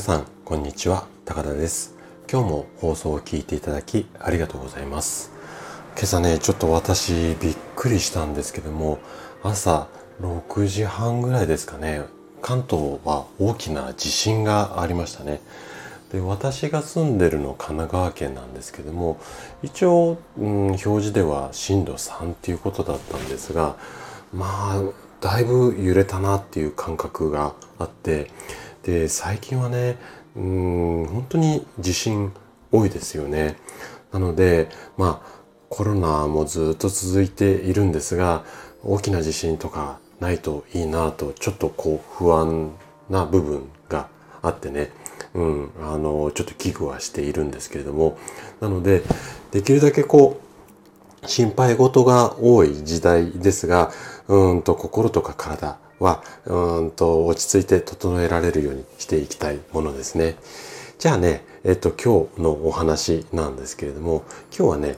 さんこんにちは。高田です。今日も放送を聞いていただきありがとうございます。今朝ねちょっと私びっくりしたんですけども朝6時半ぐらいですかね。関東は大きな地震がありましたね。で私が住んでるの神奈川県なんですけども一応、うん、表示では震度3っていうことだったんですがまあだいぶ揺れたなっていう感覚があってで最近はねうん本当に地震多いですよね。なのでまあコロナもずっと続いているんですが大きな地震とかないといいなとちょっとこう不安な部分があってね。うん、あの、ちょっと危惧はしているんですけれども、なので、できるだけこう、心配事が多い時代ですが、うんと心とか体は、うんと落ち着いて整えられるようにしていきたいものですね。じゃあね、えっと、今日のお話なんですけれども、今日はね、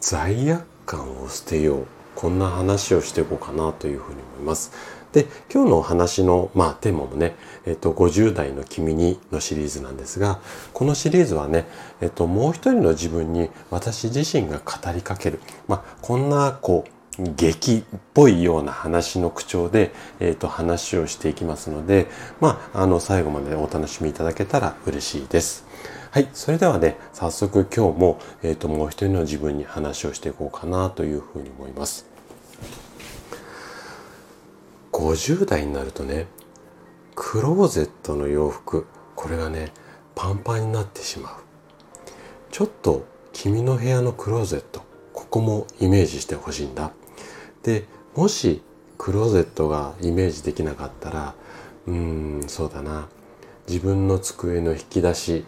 罪悪感を捨てよう。こんな話をしていこうかなというふうに思います。で、今日のお話の、まあ、テーマもね、えっと、50代の君にのシリーズなんですが、このシリーズはね、えっと、もう一人の自分に私自身が語りかける、まあ、こんな、こう、劇っぽいような話の口調で、えっと、話をしていきますので、まあ、あの、最後までお楽しみいただけたら嬉しいです。はい。それではね、早速今日も、えっ、と、もう一人の自分に話をしていこうかなというふうに思います。50代になるとねクローゼットの洋服これがねパンパンになってしまうちょっと君の部屋のクローゼットここもイメージしてほしいんだでもしクローゼットがイメージできなかったらうんそうだな。自分の机の引き出し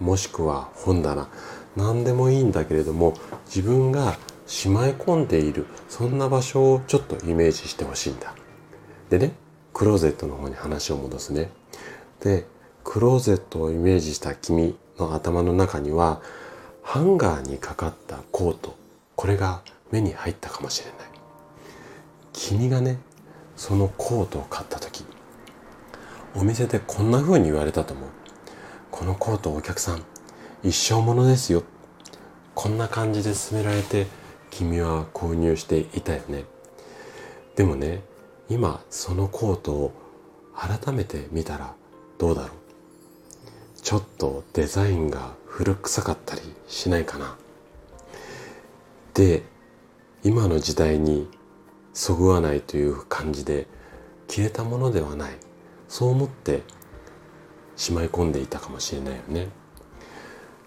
もしくは本棚。何でもいいんだけれども自分がしまい込んでいるそんな場所をちょっとイメージしてほしいんだ。でねクローゼットの方に話を戻すね。でクローゼットをイメージした君の頭の中にはハンガーにかかったコート。これが目に入ったかもしれない。君がねそのコートを買った時お店でこんな風に言われたと思う。このコートお客さん一生ものですよ。こんな感じで勧められて君は購入していたよね。でもね今そのコートを改めて見たらどうだろう。ちょっとデザインが古臭かったりしないかな。で今の時代にそぐわないという感じで消えたものではないそう思ってしまい込んでいたかもしれないよね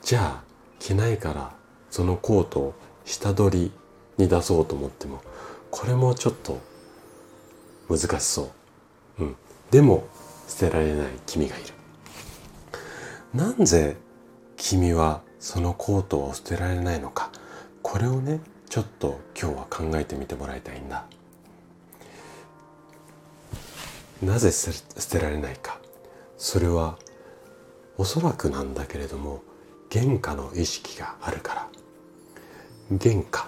じゃあ着ないからそのコートを下取りに出そうと思ってもこれもちょっと難しそう。うん。でも、捨てられない君がいる。なんで君はそのコートを捨てられないのか。これをね、ちょっと今日は考えてみてもらいたいんだ。なぜ捨てられないか。それはおそらくなんだけれども原価の意識があるから。原価。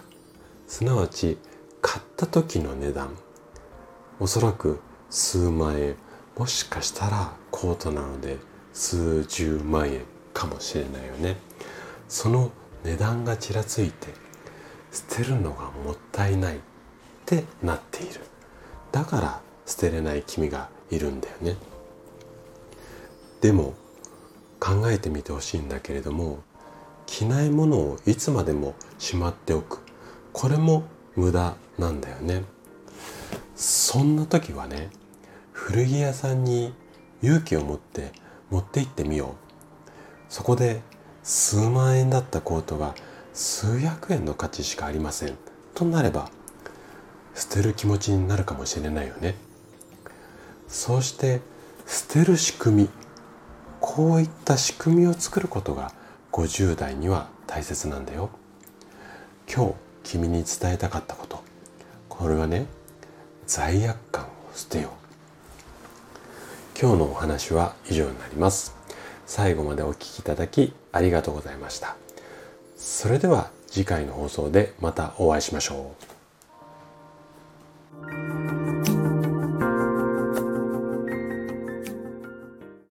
すなわち買った時の値段。おそらく数万円。もしかしたらコートなので数十万円かもしれないよね。その値段がちらついて捨てるのがもったいないってなっている。だから捨てれない君がいるんだよね。でも考えてみてほしいんだけれども着ないものをいつまでもしまっておく。これも無駄なんだよね。そんな時はね古着屋さんに勇気を持って持って行ってみよう。そこで数万円だったコートが数百円の価値しかありません。となれば捨てる気持ちになるかもしれないよね。そうして捨てる仕組みこういった仕組みを作ることが50代には大切なんだよ。今日君に伝えたかったこと。これはね罪悪感を捨てよう。今日のお話は以上になります。最後までお聴きいただきありがとうございました。それでは次回の放送でまたお会いしましょう。